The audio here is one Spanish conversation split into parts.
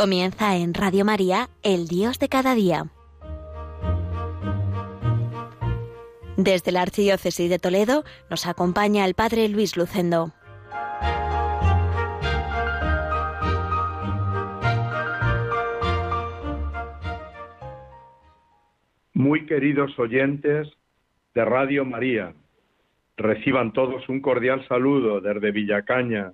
Comienza en Radio María, El Dios de cada día. Desde la Archidiócesis de Toledo nos acompaña el Padre Luis Lucendo. Muy queridos oyentes de Radio María, reciban todos un cordial saludo desde Villacañas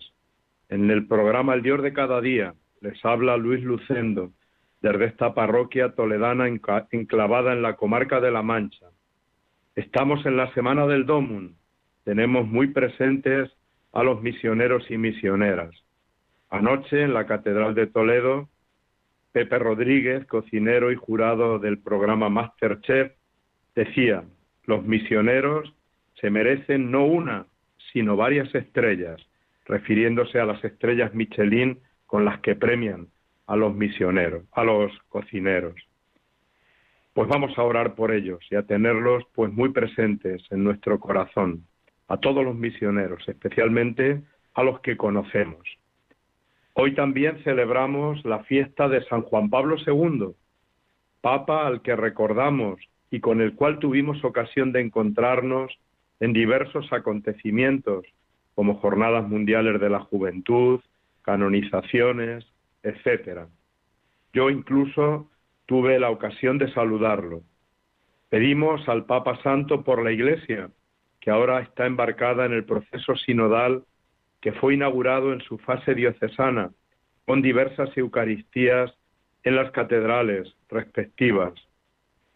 en el programa El Dios de cada día les habla Luis Lucendo, desde esta parroquia toledana enclavada en la comarca de La Mancha. Estamos en la Semana del Domun. Tenemos muy presentes a los misioneros y misioneras. Anoche en la Catedral de Toledo, Pepe Rodríguez, cocinero y jurado del programa Masterchef, decía, los misioneros se merecen no una, sino varias estrellas, refiriéndose a las estrellas Michelin con las que premian a los misioneros, a los cocineros. Pues vamos a orar por ellos y a tenerlos pues muy presentes en nuestro corazón, a todos los misioneros, especialmente a los que conocemos. Hoy también celebramos la fiesta de San Juan Pablo II, Papa al que recordamos y con el cual tuvimos ocasión de encontrarnos en diversos acontecimientos, como Jornadas Mundiales de la Juventud, canonizaciones, etcétera. Yo incluso tuve la ocasión de saludarlo. Pedimos al Papa Santo por la Iglesia, que ahora está embarcada en el proceso sinodal que fue inaugurado en su fase diocesana, con diversas Eucaristías en las catedrales respectivas.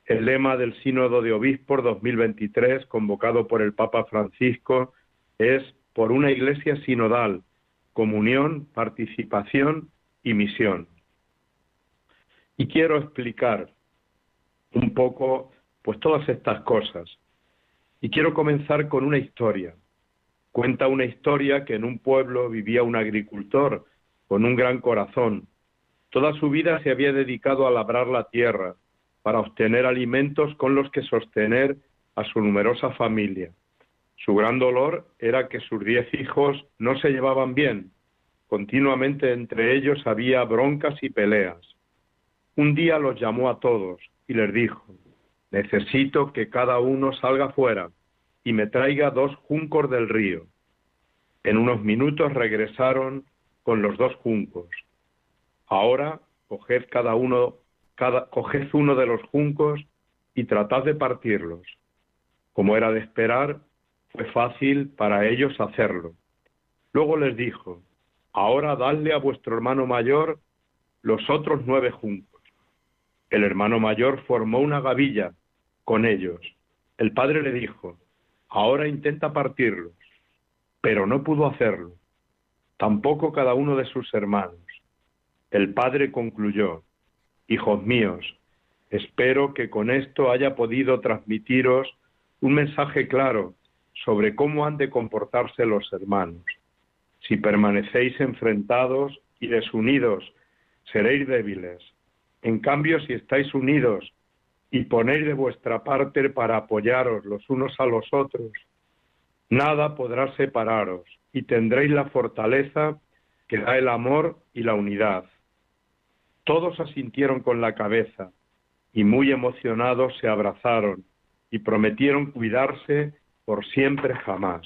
El lema del Sínodo de Obispos 2023, convocado por el Papa Francisco, es por una Iglesia sinodal, comunión, participación y misión. Y quiero explicar un poco pues todas estas cosas. Y quiero comenzar con una historia. Cuenta una historia que en un pueblo vivía un agricultor con un gran corazón. Toda su vida se había dedicado a labrar la tierra para obtener alimentos con los que sostener a su numerosa familia. Su gran dolor era que sus diez hijos no se llevaban bien. Continuamente entre ellos había broncas y peleas. Un día los llamó a todos y les dijo, necesito que cada uno salga fuera y me traiga dos juncos del río. En unos minutos regresaron con los dos juncos. Ahora coged cada uno, coged uno de los juncos y tratad de partirlos. Como era de esperar, fue fácil para ellos hacerlo. Luego les dijo, ahora dadle a vuestro hermano mayor los otros nueve juncos. El hermano mayor formó una gavilla con ellos. El padre le dijo, ahora intenta partirlos, pero no pudo hacerlo. Tampoco cada uno de sus hermanos. El padre concluyó, hijos míos, espero que con esto haya podido transmitiros un mensaje claro sobre cómo han de comportarse los hermanos. Si permanecéis enfrentados y desunidos, seréis débiles. En cambio, si estáis unidos y ponéis de vuestra parte para apoyaros los unos a los otros, nada podrá separaros y tendréis la fortaleza que da el amor y la unidad. Todos asintieron con la cabeza y muy emocionados se abrazaron y prometieron cuidarse por siempre jamás.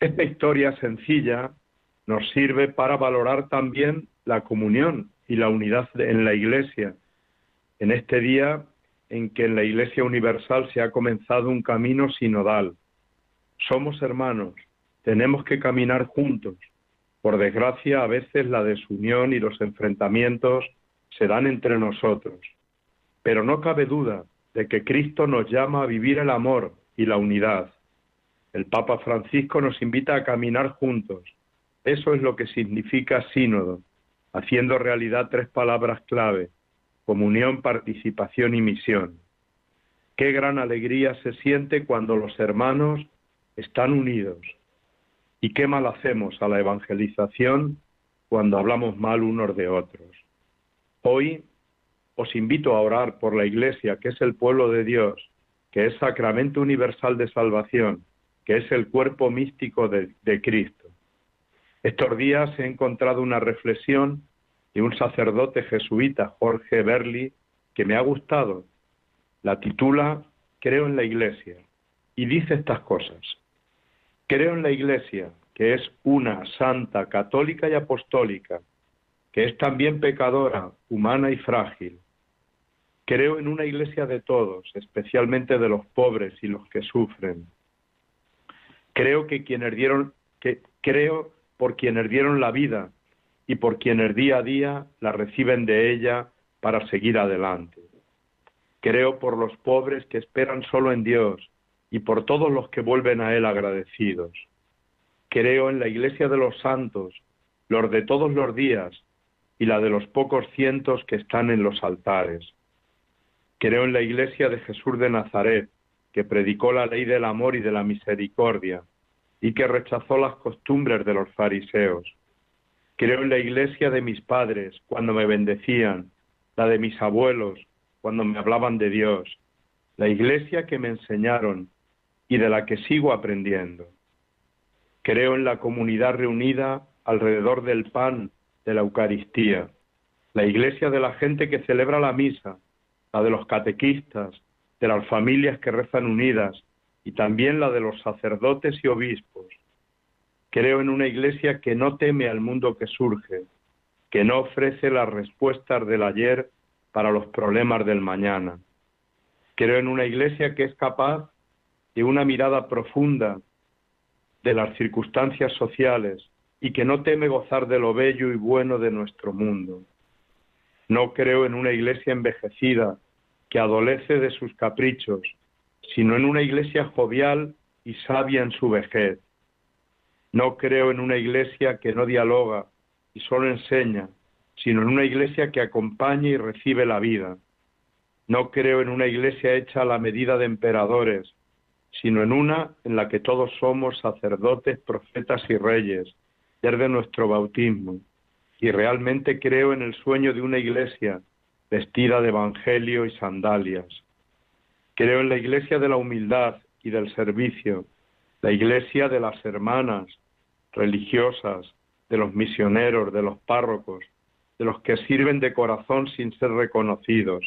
Esta historia sencilla nos sirve para valorar también la comunión y la unidad en la Iglesia, en este día en que en la Iglesia Universal se ha comenzado un camino sinodal. Somos hermanos, tenemos que caminar juntos. Por desgracia, a veces la desunión y los enfrentamientos se dan entre nosotros. Pero no cabe duda de que Cristo nos llama a vivir el amor y la unidad. El Papa Francisco nos invita a caminar juntos. Eso es lo que significa sínodo, haciendo realidad tres palabras clave, comunión, participación y misión. Qué gran alegría se siente cuando los hermanos están unidos. Y qué mal hacemos a la evangelización cuando hablamos mal unos de otros. Hoy os invito a orar por la Iglesia, que es el pueblo de Dios, que es sacramento universal de salvación, que es el cuerpo místico de, Cristo. Estos días he encontrado una reflexión de un sacerdote jesuita, Jorge Berli, que me ha gustado. La titula Creo en la Iglesia y dice estas cosas. Creo en la Iglesia, que es una santa, católica y apostólica, que es también pecadora, humana y frágil. Creo en una Iglesia de todos, especialmente de los pobres y los que sufren. Creo que quienes dieron, creo por quienes dieron la vida y por quienes día a día la reciben de ella para seguir adelante. Creo por los pobres que esperan solo en Dios y por todos los que vuelven a Él agradecidos. Creo en la Iglesia de los santos, los de todos los días y la de los pocos cientos que están en los altares. Creo en la Iglesia de Jesús de Nazaret, que predicó la ley del amor y de la misericordia, y que rechazó las costumbres de los fariseos. Creo en la iglesia de mis padres cuando me bendecían, la de mis abuelos cuando me hablaban de Dios, la iglesia que me enseñaron y de la que sigo aprendiendo. Creo en la comunidad reunida alrededor del pan de la Eucaristía, la iglesia de la gente que celebra la misa, la de los catequistas, de las familias que rezan unidas y también la de los sacerdotes y obispos. Creo en una iglesia que no teme al mundo que surge, que no ofrece las respuestas del ayer para los problemas del mañana. Creo en una iglesia que es capaz de una mirada profunda de las circunstancias sociales y que no teme gozar de lo bello y bueno de nuestro mundo. No creo en una iglesia envejecida que adolece de sus caprichos, sino en una iglesia jovial y sabia en su vejez. No creo en una iglesia que no dialoga y solo enseña, sino en una iglesia que acompaña y recibe la vida. No creo en una iglesia hecha a la medida de emperadores, sino en una en la que todos somos sacerdotes, profetas y reyes, desde nuestro bautismo. Y realmente creo en el sueño de una iglesia vestida de evangelio y sandalias. Creo en la iglesia de la humildad y del servicio, la iglesia de las hermanas religiosas, de los misioneros, de los párrocos, de los que sirven de corazón sin ser reconocidos.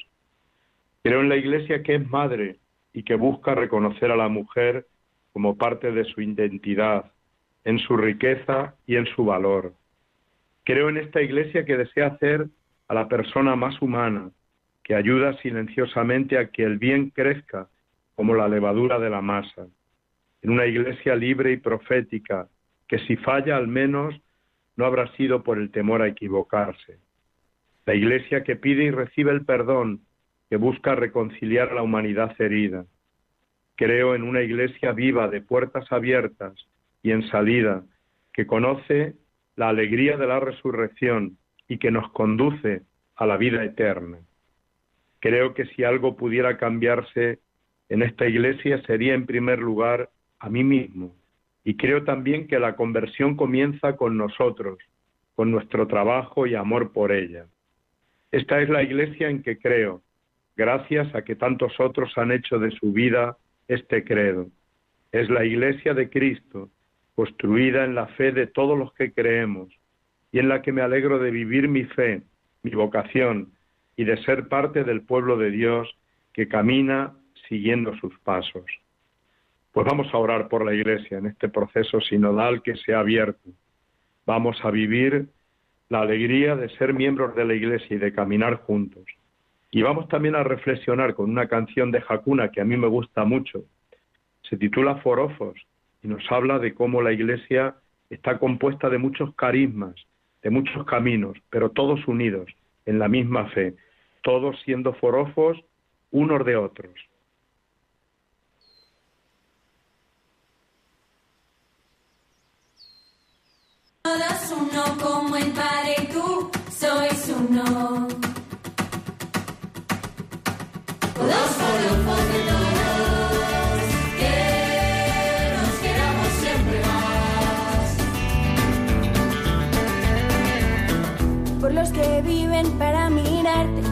Creo en la iglesia que es madre y que busca reconocer a la mujer como parte de su identidad, en su riqueza y en su valor. Creo en esta iglesia que desea hacer a la persona más humana, que ayuda silenciosamente a que el bien crezca como la levadura de la masa, en una iglesia libre y profética, que si falla al menos no habrá sido por el temor a equivocarse. La iglesia que pide y recibe el perdón, que busca reconciliar a la humanidad herida. Creo en una iglesia viva de puertas abiertas y en salida, que conoce la alegría de la resurrección y que nos conduce a la vida eterna. Creo que si algo pudiera cambiarse en esta iglesia sería en primer lugar a mí mismo. Y creo también que la conversión comienza con nosotros, con nuestro trabajo y amor por ella. Esta es la iglesia en que creo, gracias a que tantos otros han hecho de su vida este credo. Es la iglesia de Cristo, construida en la fe de todos los que creemos, y en la que me alegro de vivir mi fe, mi vocación, y de ser parte del pueblo de Dios que camina siguiendo sus pasos. Pues vamos a orar por la Iglesia en este proceso sinodal que se ha abierto. Vamos a vivir la alegría de ser miembros de la Iglesia y de caminar juntos. Y vamos también a reflexionar con una canción de Hakuna que a mí me gusta mucho. Se titula Forofos y nos habla de cómo la Iglesia está compuesta de muchos carismas, de muchos caminos, pero todos unidos en la misma fe, todos siendo forofos unos de otros. Todos uno como el Padre tú sois uno. Para mirarte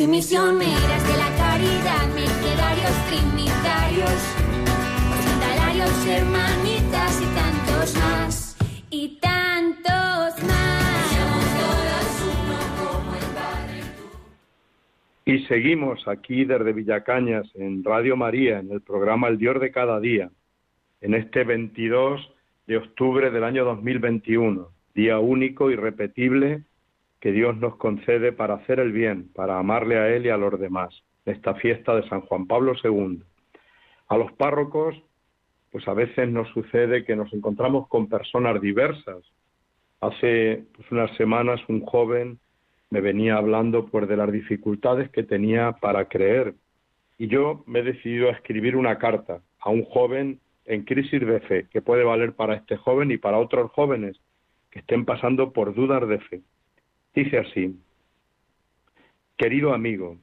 Y misioneras de la caridad, mercedarios, trinitarios, hospitalarios, hermanitas y tantos más. Y tantos más. Somos todas uno como el Padre. Y seguimos aquí desde Villacañas en Radio María, en el programa El Dios de cada día, en este 22 de octubre del año 2021, día único y repetible que Dios nos concede para hacer el bien, para amarle a Él y a los demás, esta fiesta de San Juan Pablo II. A los párrocos, pues a veces nos sucede que nos encontramos con personas diversas. Hace pues, unas semanas un joven me venía hablando pues de las dificultades que tenía para creer y yo me he decidido a escribir una carta a un joven en crisis de fe que puede valer para este joven y para otros jóvenes que estén pasando por dudas de fe. Dice así, querido amigo,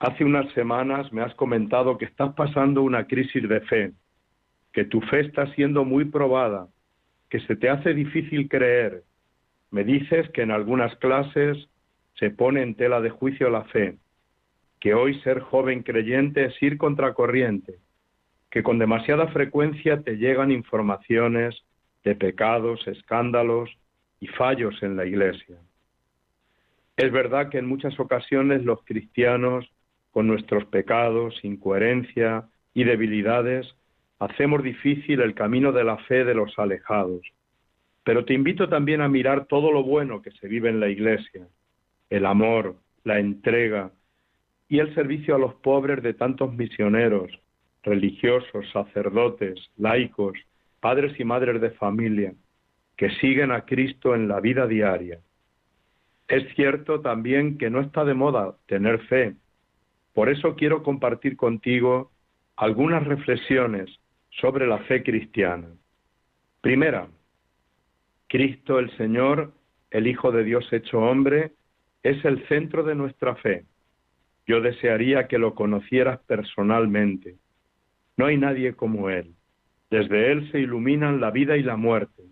hace unas semanas me has comentado que estás pasando una crisis de fe, que tu fe está siendo muy probada, que se te hace difícil creer. Me dices que en algunas clases se pone en tela de juicio la fe, que hoy ser joven creyente es ir contracorriente, que con demasiada frecuencia te llegan informaciones de pecados, escándalos y fallos en la Iglesia. Es verdad que en muchas ocasiones los cristianos, con nuestros pecados, incoherencia y debilidades, hacemos difícil el camino de la fe de los alejados. Pero te invito también a mirar todo lo bueno que se vive en la Iglesia, el amor, la entrega y el servicio a los pobres de tantos misioneros, religiosos, sacerdotes, laicos, padres y madres de familia, que siguen a Cristo en la vida diaria. Es cierto también que no está de moda tener fe. Por eso quiero compartir contigo algunas reflexiones sobre la fe cristiana. Primera, Cristo el Señor, el Hijo de Dios hecho hombre, es el centro de nuestra fe. Yo desearía que lo conocieras personalmente. No hay nadie como Él. Desde Él se iluminan la vida y la muerte.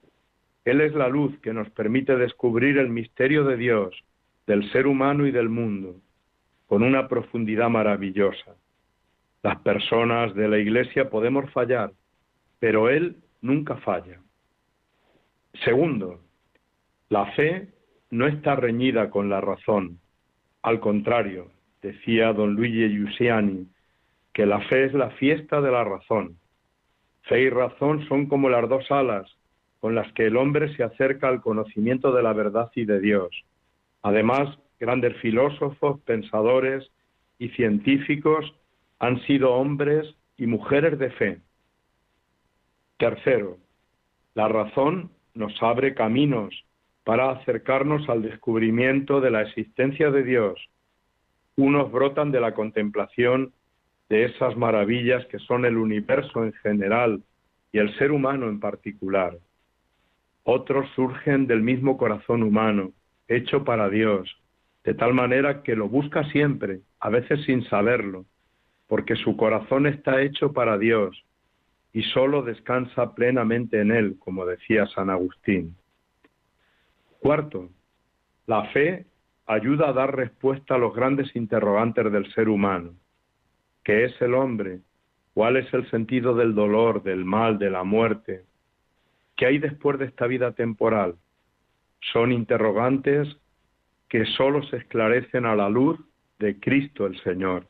Él es la luz que nos permite descubrir el misterio de Dios, del ser humano y del mundo, con una profundidad maravillosa. Las personas de la Iglesia podemos fallar, pero Él nunca falla. Segundo, la fe no está reñida con la razón. Al contrario, decía don Luigi Giussiani, que la fe es la fiesta de la razón. Fe y razón son como las dos alas con las que el hombre se acerca al conocimiento de la verdad y de Dios. Además, grandes filósofos, pensadores y científicos han sido hombres y mujeres de fe. Tercero, la razón nos abre caminos para acercarnos al descubrimiento de la existencia de Dios. Unos brotan de la contemplación de esas maravillas que son el universo en general y el ser humano en particular. Otros surgen del mismo corazón humano, hecho para Dios, de tal manera que lo busca siempre, a veces sin saberlo, porque su corazón está hecho para Dios y sólo descansa plenamente en Él, como decía San Agustín. Cuarto, la fe ayuda a dar respuesta a los grandes interrogantes del ser humano. ¿Qué es el hombre? ¿Cuál es el sentido del dolor, del mal, de la muerte? ¿Qué hay después de esta vida temporal? Son interrogantes que sólo se esclarecen a la luz de Cristo el Señor.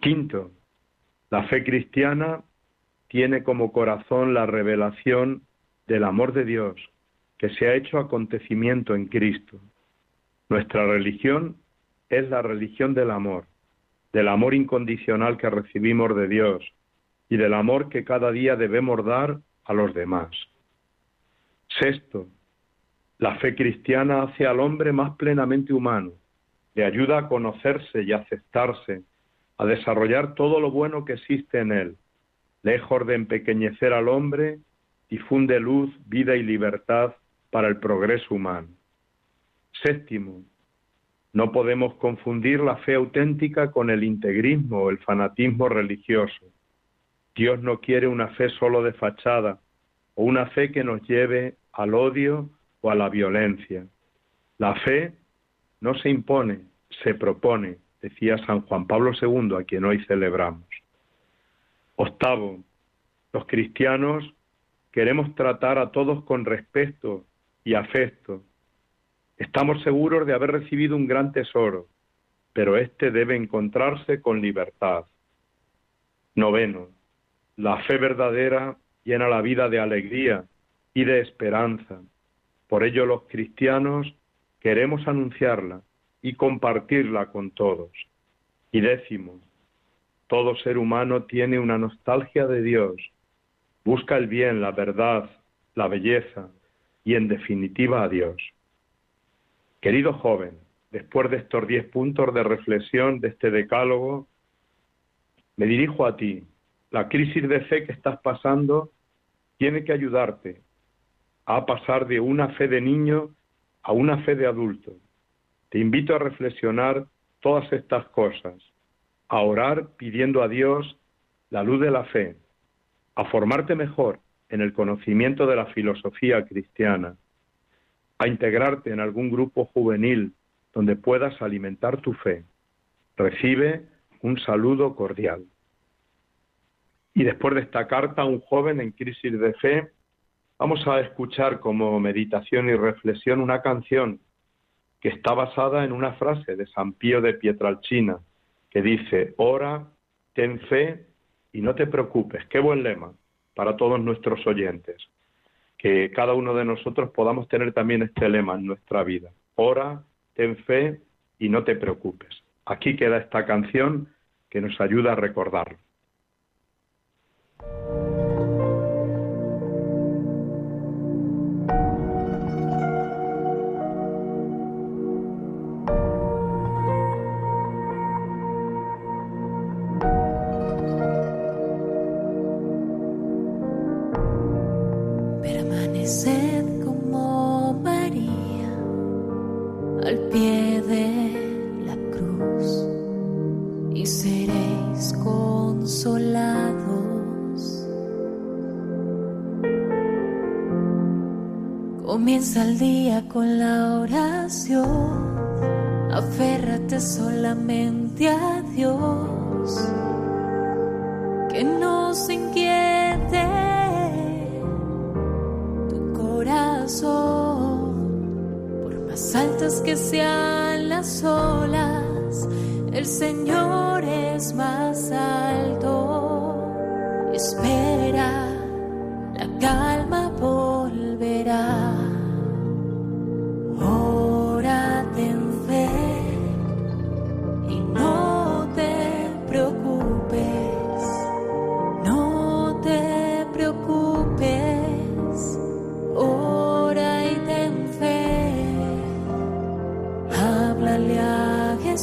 Quinto, la fe cristiana tiene como corazón la revelación del amor de Dios que se ha hecho acontecimiento en Cristo. Nuestra religión es la religión del amor, del amor incondicional que recibimos de Dios y del amor que cada día debemos dar a los demás. Sexto, la fe cristiana hace al hombre más plenamente humano, le ayuda a conocerse y aceptarse, a desarrollar todo lo bueno que existe en él. Lejos de empequeñecer al hombre, difunde luz, vida y libertad para el progreso humano. Séptimo, no podemos confundir la fe auténtica con el integrismo o el fanatismo religioso. Dios no quiere una fe solo de fachada o una fe que nos lleve al odio o a la violencia. La fe no se impone, se propone, decía San Juan Pablo II, a quien hoy celebramos. Octavo, los cristianos queremos tratar a todos con respeto y afecto. Estamos seguros de haber recibido un gran tesoro, pero éste debe encontrarse con libertad. Noveno, la fe verdadera llena la vida de alegría y de esperanza. Por ello los cristianos queremos anunciarla y compartirla con todos. Y décimo, todo ser humano tiene una nostalgia de Dios, busca el bien, la verdad, la belleza, y en definitiva a Dios. Querido joven, después de estos diez puntos de reflexión de este decálogo, me dirijo a ti. La crisis de fe que estás pasando tiene que ayudarte a pasar de una fe de niño a una fe de adulto. Te invito a reflexionar todas estas cosas, a orar pidiendo a Dios la luz de la fe, a formarte mejor en el conocimiento de la filosofía cristiana, a integrarte en algún grupo juvenil donde puedas alimentar tu fe. Recibe un saludo cordial. Y después de esta carta, un joven en crisis de fe, vamos a escuchar como meditación y reflexión una canción que está basada en una frase de San Pío de Pietralcina, que dice, ora, ten fe y no te preocupes. Qué buen lema para todos nuestros oyentes. Que cada uno de nosotros podamos tener también este lema en nuestra vida. Ora, ten fe y no te preocupes. Aquí queda esta canción que nos ayuda a recordarlo. Con la oración, aférrate solamente a Dios, que no se inquiete tu corazón, por más altas que sean las olas, el Señor es más alto, espera, la calma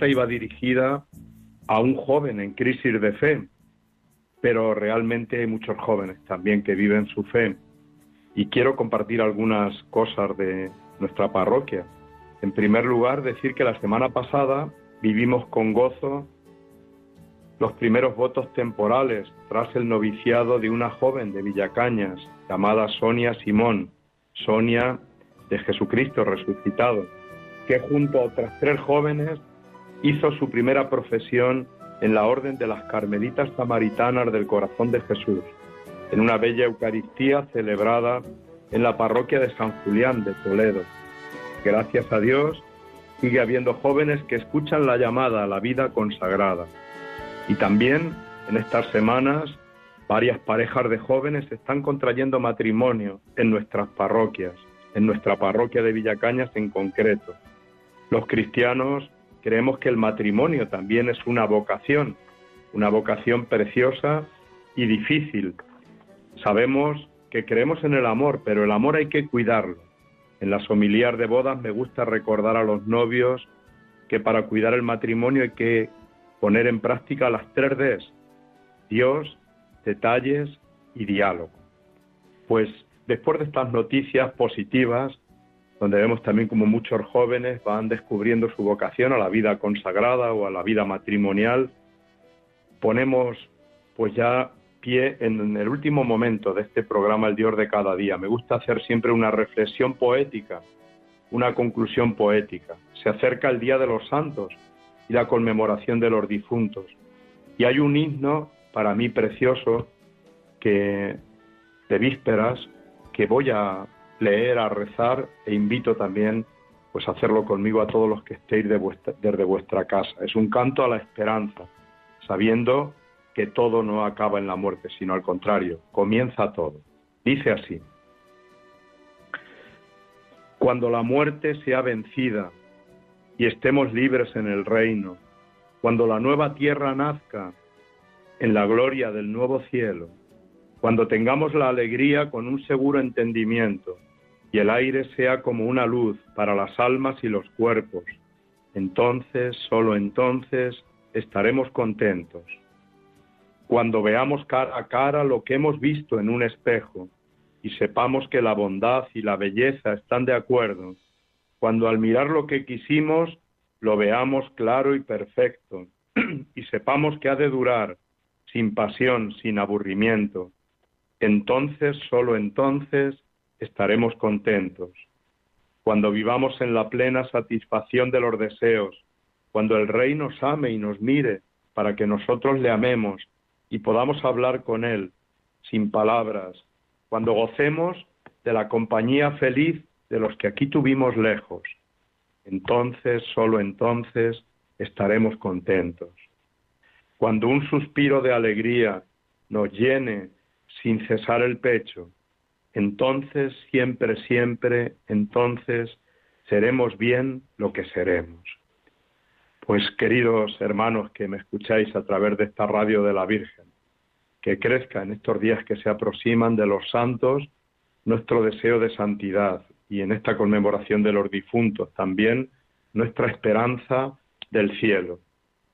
carta iba dirigida a un joven en crisis de fe, pero realmente hay muchos jóvenes también que viven su fe. Y quiero compartir algunas cosas de nuestra parroquia. En primer lugar, decir que la semana pasada vivimos con gozo los primeros votos temporales tras el noviciado de una joven de Villacañas llamada Sonia Simón, Sonia de Jesucristo resucitado, que junto a otras tres jóvenes hizo su primera profesión en la Orden de las Carmelitas Samaritanas del Corazón de Jesús, en una bella Eucaristía celebrada en la parroquia de San Julián de Toledo. Gracias a Dios, sigue habiendo jóvenes que escuchan la llamada a la vida consagrada. Y también en estas semanas varias parejas de jóvenes están contrayendo matrimonio en nuestras parroquias, en nuestra parroquia de Villacañas en concreto. Los cristianos creemos que el matrimonio también es una vocación, una vocación preciosa y difícil. Sabemos que creemos en el amor, pero el amor hay que cuidarlo. En las homilías de bodas me gusta recordar a los novios que para cuidar el matrimonio hay que poner en práctica las tres Ds, Dios, detalles y diálogo. Pues después de estas noticias positivas, donde vemos también como muchos jóvenes van descubriendo su vocación a la vida consagrada o a la vida matrimonial, ponemos pues ya pie en el último momento de este programa El Dios de cada día. Me gusta hacer siempre una reflexión poética, una conclusión poética. Se acerca el Día de los Santos y la conmemoración de los difuntos. Y hay un himno para mí precioso que de vísperas que voy a leer, a rezar e invito también pues a hacerlo conmigo a todos los que estéis de desde vuestra casa. Es un canto a la esperanza, sabiendo que todo no acaba en la muerte, sino al contrario, comienza todo. Dice así, cuando la muerte sea vencida y estemos libres en el reino, cuando la nueva tierra nazca en la gloria del nuevo cielo, cuando tengamos la alegría con un seguro entendimiento y el aire sea como una luz para las almas y los cuerpos, entonces, solo entonces, estaremos contentos. Cuando veamos cara a cara lo que hemos visto en un espejo y sepamos que la bondad y la belleza están de acuerdo, cuando al mirar lo que quisimos lo veamos claro y perfecto y sepamos que ha de durar sin pasión, sin aburrimiento, entonces, solo entonces, estaremos contentos. Cuando vivamos en la plena satisfacción de los deseos, cuando el Rey nos ame y nos mire para que nosotros le amemos y podamos hablar con Él sin palabras, cuando gocemos de la compañía feliz de los que aquí tuvimos lejos, entonces, solo entonces, estaremos contentos. Cuando un suspiro de alegría nos llene sin cesar el pecho, entonces, siempre, siempre, entonces seremos bien lo que seremos. Pues queridos hermanos que me escucháis a través de esta radio de la Virgen, que crezca en estos días que se aproximan de los santos nuestro deseo de santidad y en esta conmemoración de los difuntos también nuestra esperanza del cielo.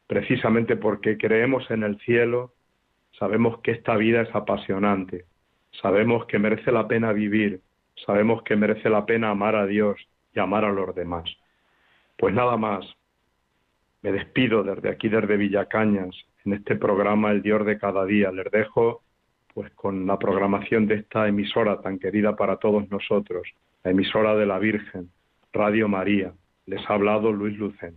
Precisamente porque creemos en el cielo, sabemos que esta vida es apasionante, sabemos que merece la pena vivir, sabemos que merece la pena amar a Dios y amar a los demás. Pues nada más, me despido desde aquí, desde Villacañas, en este programa El Dios de cada día. Les dejo pues con la programación de esta emisora tan querida para todos nosotros, la emisora de la Virgen, Radio María. Les ha hablado Luis Lucen.